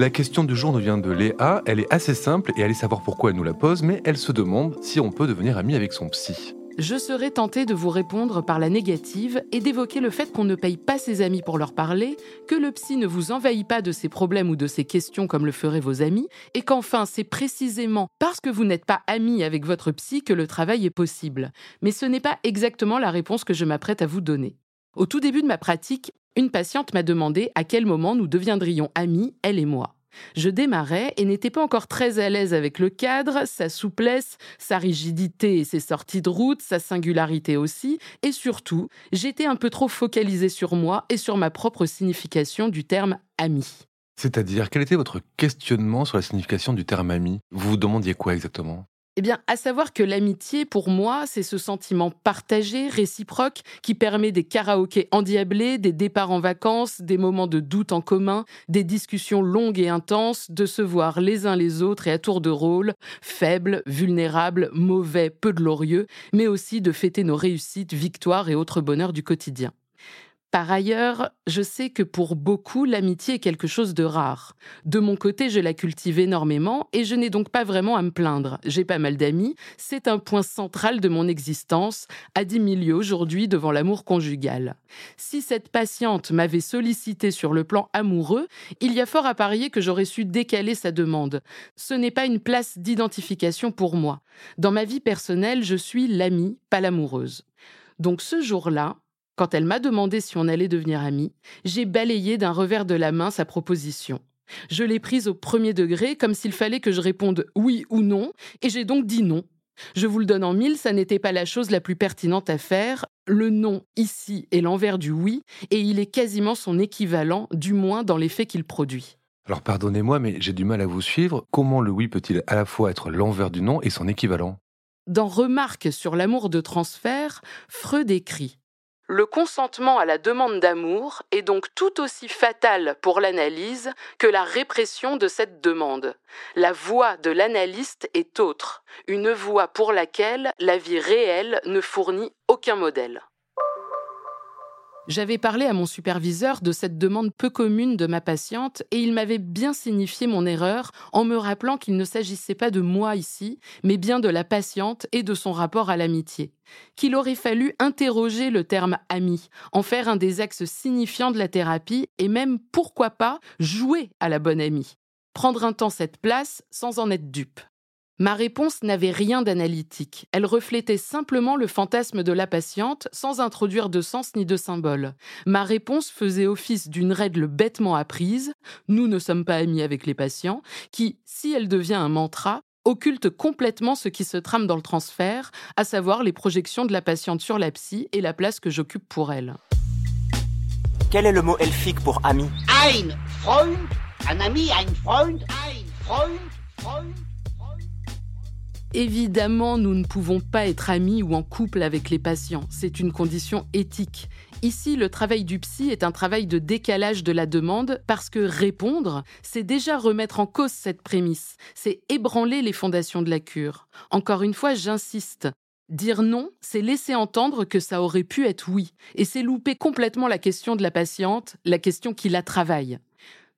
La question du jour nous vient de Léa, elle est assez simple et allez savoir pourquoi elle nous la pose, mais elle se demande si on peut devenir ami avec son psy. Je serais tentée de vous répondre par la négative et d'évoquer le fait qu'on ne paye pas ses amis pour leur parler, que le psy ne vous envahit pas de ses problèmes ou de ses questions comme le feraient vos amis, et qu'enfin c'est précisément parce que vous n'êtes pas ami avec votre psy que le travail est possible. Mais ce n'est pas exactement la réponse que je m'apprête à vous donner. Au tout début de ma pratique, une patiente m'a demandé à quel moment nous deviendrions amis, elle et moi. Je démarrais et n'étais pas encore très à l'aise avec le cadre, sa souplesse, sa rigidité et ses sorties de route, sa singularité aussi, et surtout, j'étais un peu trop focalisée sur moi et sur ma propre signification du terme ami. C'est-à-dire, quel était votre questionnement sur la signification du terme ami? Vous vous demandiez quoi exactement? Eh bien, à savoir que l'amitié, pour moi, c'est ce sentiment partagé, réciproque, qui permet des karaokés endiablés, des départs en vacances, des moments de doute en commun, des discussions longues et intenses, de se voir les uns les autres et à tour de rôle, faibles, vulnérables, mauvais, peu glorieux, mais aussi de fêter nos réussites, victoires et autres bonheurs du quotidien. Par ailleurs, je sais que pour beaucoup, l'amitié est quelque chose de rare. De mon côté, je la cultive énormément et je n'ai donc pas vraiment à me plaindre. J'ai pas mal d'amis, c'est un point central de mon existence, à dix milieux aujourd'hui devant l'amour conjugal. Si cette patiente m'avait sollicité sur le plan amoureux, il y a fort à parier que j'aurais su décaler sa demande. Ce n'est pas une place d'identification pour moi. Dans ma vie personnelle, je suis l'amie, pas l'amoureuse. Donc ce jour-là, quand elle m'a demandé si on allait devenir amis, j'ai balayé d'un revers de la main sa proposition. Je l'ai prise au premier degré, comme s'il fallait que je réponde oui ou non, et j'ai donc dit non. Je vous le donne en mille, ça n'était pas la chose la plus pertinente à faire. Le non ici est l'envers du oui, et il est quasiment son équivalent, du moins dans l'effet qu'il produit. Alors pardonnez-moi, mais j'ai du mal à vous suivre. Comment le oui peut-il à la fois être l'envers du non et son équivalent? Dans Remarque sur l'amour de transfert, Freud écrit le consentement à la demande d'amour est donc tout aussi fatal pour l'analyse que la répression de cette demande. La voie de l'analyste est autre, une voie pour laquelle la vie réelle ne fournit aucun modèle. J'avais parlé à mon superviseur de cette demande peu commune de ma patiente et il m'avait bien signifié mon erreur en me rappelant qu'il ne s'agissait pas de moi ici, mais bien de la patiente et de son rapport à l'amitié. Qu'il aurait fallu interroger le terme ami, en faire un des axes signifiants de la thérapie et même, pourquoi pas, jouer à la bonne amie. Prendre un temps cette place sans en être dupe. Ma réponse n'avait rien d'analytique. Elle reflétait simplement le fantasme de la patiente sans introduire de sens ni de symbole. Ma réponse faisait office d'une règle bêtement apprise, nous ne sommes pas amis avec les patients, qui, si elle devient un mantra, occulte complètement ce qui se trame dans le transfert, à savoir les projections de la patiente sur la psy et la place que j'occupe pour elle. Quel est le mot elfique pour ami? Ein Freund, un ami, ein Freund, ein Freund, Freund. Évidemment, nous ne pouvons pas être amis ou en couple avec les patients. C'est une condition éthique. Ici, le travail du psy est un travail de décalage de la demande parce que répondre, c'est déjà remettre en cause cette prémisse. C'est ébranler les fondations de la cure. Encore une fois, j'insiste. Dire non, c'est laisser entendre que ça aurait pu être oui. Et c'est louper complètement la question de la patiente, la question qui la travaille.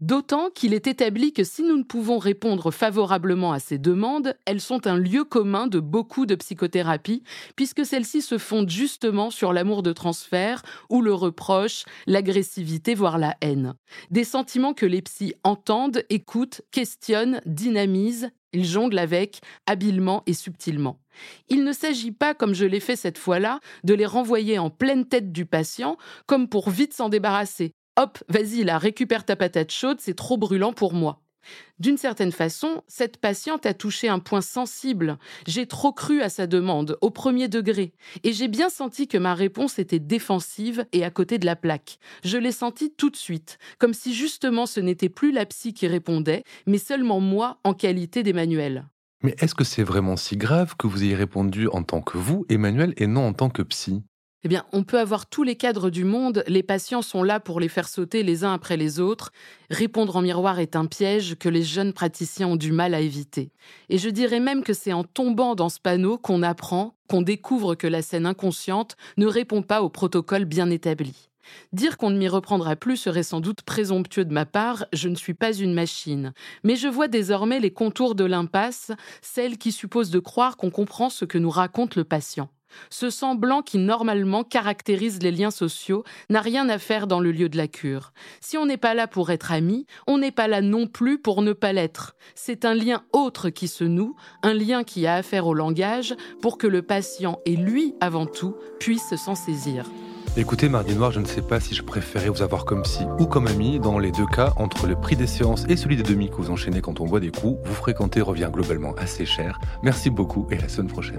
D'autant qu'il est établi que si nous ne pouvons répondre favorablement à ces demandes, elles sont un lieu commun de beaucoup de psychothérapies, puisque celles-ci se fondent justement sur l'amour de transfert ou le reproche, l'agressivité, voire la haine. Des sentiments que les psys entendent, écoutent, questionnent, dynamisent, ils jonglent avec, habilement et subtilement. Il ne s'agit pas, comme je l'ai fait cette fois-là, de les renvoyer en pleine tête du patient, comme pour vite s'en débarrasser, Hop, vas-y, là, récupère ta patate chaude, c'est trop brûlant pour moi. D'une certaine façon, cette patiente a touché un point sensible. J'ai trop cru à sa demande, au premier degré, et j'ai bien senti que ma réponse était défensive et à côté de la plaque. Je l'ai senti tout de suite, comme si justement ce n'était plus la psy qui répondait, mais seulement moi en qualité d'Emmanuel. Mais est-ce que c'est vraiment si grave que vous ayez répondu en tant que vous, Emmanuel, et non en tant que psy? Eh bien, on peut avoir tous les cadres du monde, les patients sont là pour les faire sauter les uns après les autres. Répondre en miroir est un piège que les jeunes praticiens ont du mal à éviter. Et je dirais même que c'est en tombant dans ce panneau qu'on apprend, qu'on découvre que la scène inconsciente ne répond pas au protocole bien établi. Dire qu'on ne m'y reprendra plus serait sans doute présomptueux de ma part, je ne suis pas une machine. Mais je vois désormais les contours de l'impasse, celle qui suppose de croire qu'on comprend ce que nous raconte le patient. Ce semblant qui normalement caractérise les liens sociaux n'a rien à faire dans le lieu de la cure. Si on n'est pas là pour être amis, on n'est pas là non plus pour ne pas l'être. C'est un lien autre qui se noue, un lien qui a affaire au langage pour que le patient et lui avant tout puissent s'en saisir. Écoutez, Mardi Noir, je ne sais pas si je préférais vous avoir comme psy ou comme ami. Dans les deux cas, entre le prix des séances et celui des demi que vous enchaînez quand on boit des coups, vous fréquentez revient globalement assez cher. Merci beaucoup et à la semaine prochaine.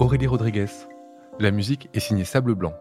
Aurélie Rodriguez. La musique est signée Sable Blanc.